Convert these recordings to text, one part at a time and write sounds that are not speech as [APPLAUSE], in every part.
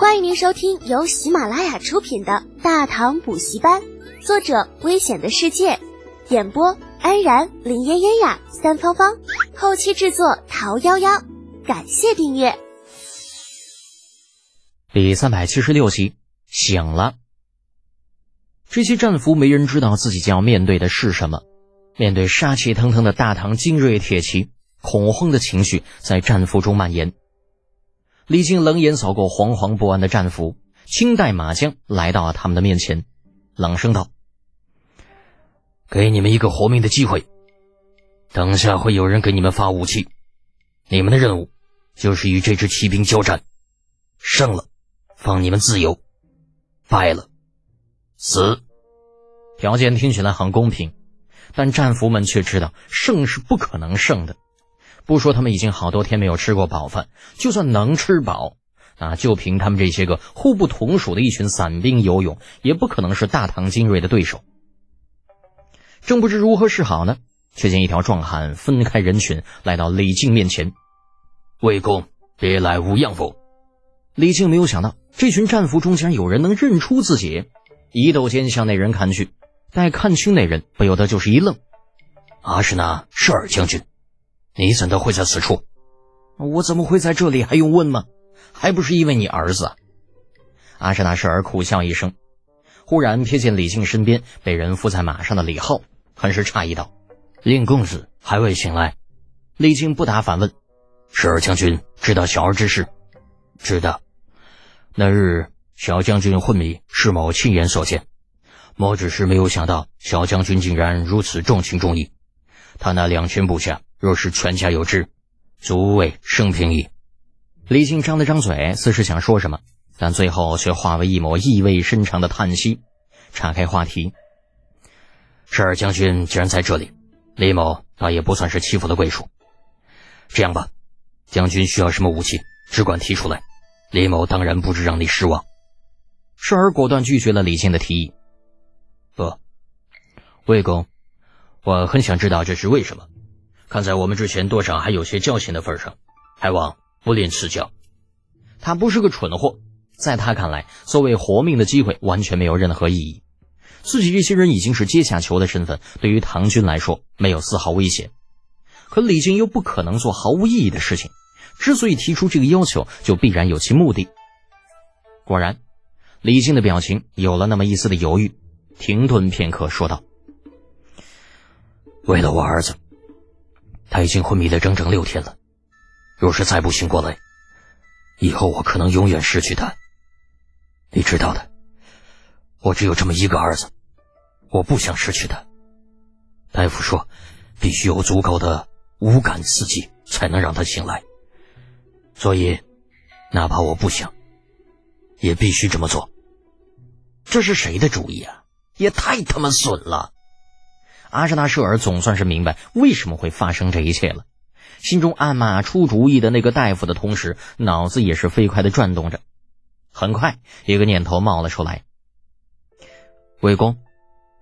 欢迎您收听由喜马拉雅出品的《大唐补习班》，作者：危险的世界，演播：安然、林嫣嫣呀、三芳芳，后期制作：桃夭夭。感谢订阅。第三百七十六集，醒了。这些战俘没人知道自己将要面对的是什么。面对杀气腾腾的大唐精锐铁骑，恐慌的情绪在战俘中蔓延。李靖冷眼扫过惶惶不安的战俘，轻带马将来到了他们的面前，冷声道：“给你们一个活命的机会，等下会有人给你们发武器，你们的任务就是与这支骑兵交战，胜了放你们自由，败了死。”条件听起来很公平，但战俘们却知道胜是不可能胜的。不说他们已经好多天没有吃过饱饭，就算能吃饱，啊，就凭他们这些个互不同属的一群散兵游勇，也不可能是大唐精锐的对手。正不知如何是好呢，却见一条壮汉分开人群，来到李靖面前。魏公，别来无恙否？李靖没有想到，这群战俘中竟然有人能认出自己，一斗间向那人看去，待看清那人，不由得就是一愣：“阿史那是尔将军。”你怎的会在此处？我怎么会在这里？还用问吗？还不是因为你儿子。阿什纳什尔苦笑一声，忽然瞥见李靖身边被人扶在马上的李浩，很是诧异道：“令公子还未醒来？”李靖不答，反问：“舍尔将军知道小儿之事？”“知道。那日小将军昏迷，是某亲眼所见。某只是没有想到，小将军竟然如此重情重义。他那两千部下。”若是全家有知，足为生平矣。李靖张了张嘴，似是想说什么，但最后却化为一抹意味深长的叹息，岔开话题。十二将军既然在这里，李某倒也不算是欺负的贵属。这样吧，将军需要什么武器，只管提出来，李某当然不知让你失望。十儿果断拒绝了李靖的提议。不，魏公，我很想知道这是为什么。看在我们之前多少还有些交情的份上，还望不吝赐教。他不是个蠢货，在他看来，所谓活命的机会完全没有任何意义。自己这些人已经是阶下囚的身份，对于唐军来说没有丝毫威胁。可李靖又不可能做毫无意义的事情，之所以提出这个要求，就必然有其目的。果然，李靖的表情有了那么一丝的犹豫，停顿片刻，说道：“为了我儿子。”他已经昏迷了整整六天了，若是再不醒过来，以后我可能永远失去他。你知道的，我只有这么一个儿子，我不想失去他。大夫说，必须有足够的五感刺激才能让他醒来，所以，哪怕我不想，也必须这么做。这是谁的主意啊？也太他妈损了！阿什纳舍尔总算是明白为什么会发生这一切了，心中暗骂出主意的那个大夫的同时，脑子也是飞快的转动着。很快，一个念头冒了出来：魏公，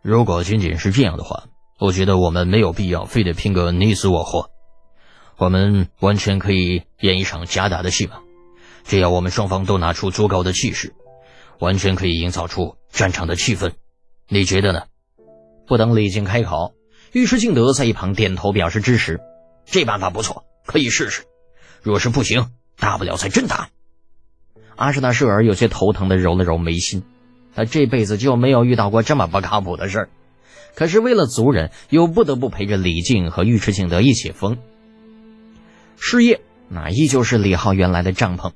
如果仅仅是这样的话，我觉得我们没有必要非得拼个你死我活，我们完全可以演一场假打的戏嘛。只要我们双方都拿出足够的气势，完全可以营造出战场的气氛。你觉得呢？不等李靖开口，尉迟敬德在一旁点头表示支持。这办法不错，可以试试。若是不行，大不了再真打。阿什纳舍尔有些头疼的揉了揉眉心，他这辈子就没有遇到过这么不靠谱的事儿。可是为了族人，又不得不陪着李靖和尉迟敬德一起疯。事业那依旧是李浩原来的帐篷。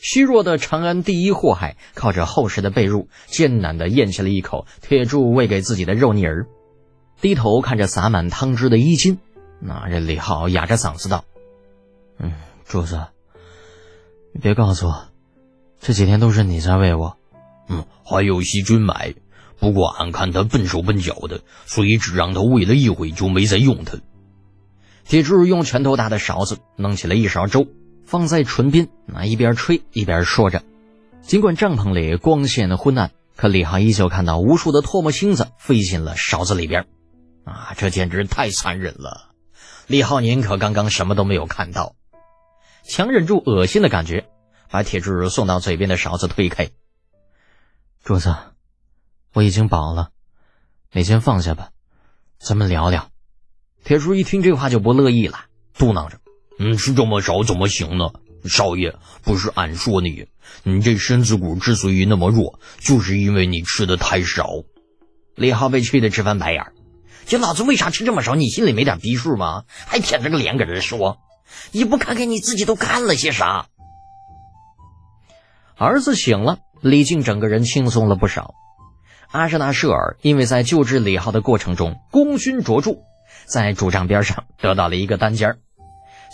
虚弱的长安第一祸害，靠着厚实的被褥，艰难的咽下了一口铁柱喂给自己的肉泥儿，低头看着洒满汤汁的衣襟，那这李浩哑着嗓子道：“嗯，主子，你别告诉我，这几天都是你在喂我。嗯，还有细菌买，不过俺看他笨手笨脚的，所以只让他喂了一回，就没再用他。”铁柱用拳头大的勺子弄起了一勺粥。放在唇边，那一边吹一边说着。尽管帐篷里光线昏暗，可李浩依旧看到无数的唾沫星子飞进了勺子里边。啊，这简直太残忍了！李浩宁可刚刚什么都没有看到，强忍住恶心的感觉，把铁柱送到嘴边的勺子推开。柱子，我已经饱了，你先放下吧，咱们聊聊。铁柱一听这话就不乐意了，嘟囔着：“嗯，吃这么少怎么行呢？少爷，不是俺说你，你这身子骨之所以那么弱，就是因为你吃的太少。”李浩被气得直翻白眼：“这老子为啥吃这么少？你心里没点逼数吗？还舔着个脸搁这说，你不看看你自己都干了些啥？”儿子醒了，李靖整个人轻松了不少。阿什纳舍尔因为在救治李浩的过程中功勋卓著，在主帐边上得到了一个单间儿。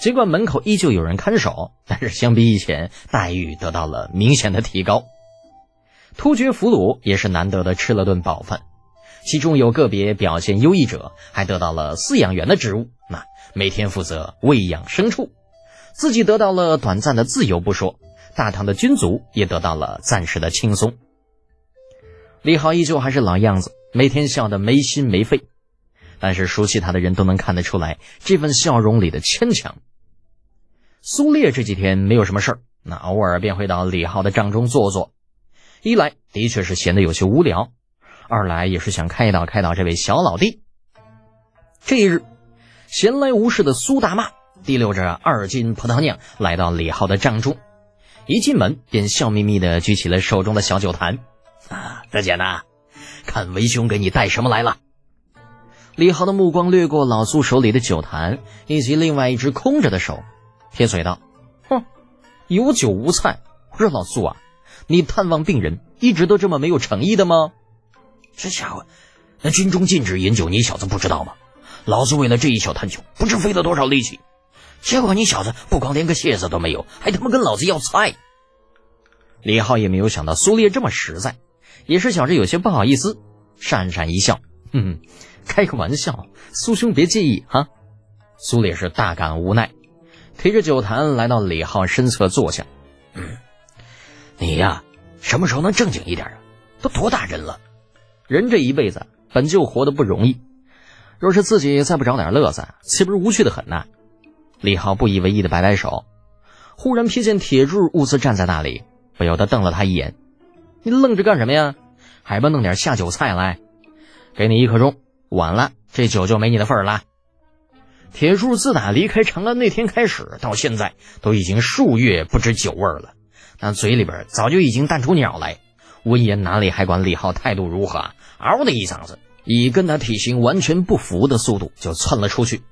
尽管门口依旧有人看守，但是相比以前，待遇得到了明显的提高。突厥俘虏也是难得的吃了顿饱饭，其中有个别表现优异者还得到了饲养员的职务，那每天负责喂养牲畜，自己得到了短暂的自由不说。大唐的军卒也得到了暂时的轻松。李浩依旧还是老样子，每天笑得没心没肺，但是熟悉他的人都能看得出来这份笑容里的牵强。苏烈这几天没有什么事儿，那偶尔便会到李浩的帐中坐坐。一来的确是闲得有些无聊，二来也是想开导开导这位小老弟。这一日，闲来无事的苏大妈提溜着二斤葡萄酿来到李浩的帐中。一进门便笑眯眯地举起了手中的小酒坛，啊，大姐呢？看为兄给你带什么来了？李浩的目光掠过老苏手里的酒坛以及另外一只空着的手，撇嘴道：“哼，有酒无菜。我说老苏啊，你探望病人一直都这么没有诚意的吗？这家伙，那军中禁止饮酒，你小子不知道吗？老子为了这一小坛酒，不知费了多少力气。”结果你小子不光连个谢字都没有，还他妈跟老子要菜！李浩也没有想到苏烈这么实在，也是想着有些不好意思，讪讪一笑：“哼哼，开个玩笑，苏兄别介意哈。”苏烈是大感无奈，提着酒坛来到李浩身侧坐下：“嗯，你呀，什么时候能正经一点啊？都多大人了？人这一辈子本就活得不容易，若是自己再不找点乐子，岂不是无趣的很呐？”李浩不以为意的摆摆手，忽然瞥见铁柱兀自站在那里，不由得瞪了他一眼：“你愣着干什么呀？还不弄点下酒菜来？给你一刻钟，晚了这酒就没你的份儿了。”铁柱自打离开长安那天开始，到现在都已经数月不知酒味了，那嘴里边早就已经淡出鸟来。闻言哪里还管李浩态度如何？嗷的一嗓子，以跟他体型完全不符的速度就窜了出去。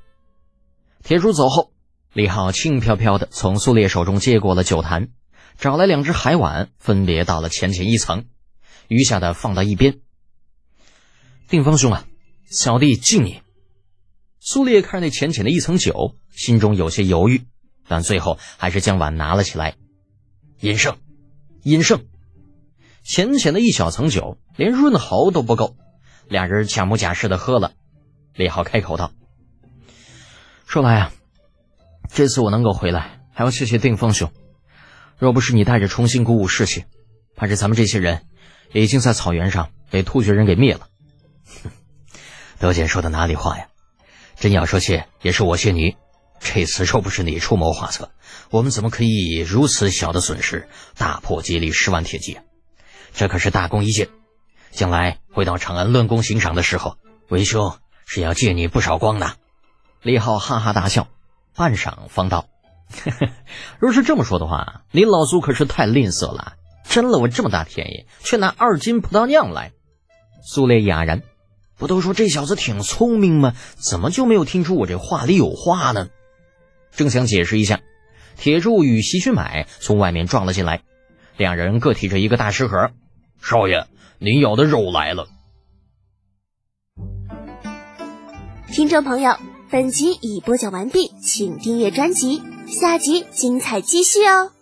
铁柱走后。李浩轻飘飘的从苏烈手中接过了酒坛，找来两只海碗，分别倒了浅浅一层，余下的放到一边。定方兄啊，小弟敬你。苏烈看着那浅浅的一层酒，心中有些犹豫，但最后还是将碗拿了起来。饮胜，饮胜。浅浅的一小层酒，连润喉都不够，俩人假模假式的喝了。李浩开口道：“说来啊。”这次我能够回来，还要谢谢定风兄。若不是你带着重新鼓舞士气，怕是咱们这些人已经在草原上被突厥人给灭了。哼，德简说的哪里话呀？真要说谢，也是我谢你。这次若不是你出谋划策，我们怎么可以以如此小的损失大破接力十万铁骑？这可是大功一件，将来回到长安论功行赏的时候，为兄是要借你不少光的。李浩哈哈大笑。半晌方道：“ [LAUGHS] 若是这么说的话，你老苏可是太吝啬了，占了我这么大便宜，却拿二斤葡萄酿来。”苏烈哑然：“不都说这小子挺聪明吗？怎么就没有听出我这话里有话呢？”正想解释一下，铁柱与席君买从外面撞了进来，两人各提着一个大食盒。少爷，您要的肉来了。听众朋友。本集已播讲完毕，请订阅专辑，下集精彩继续哦。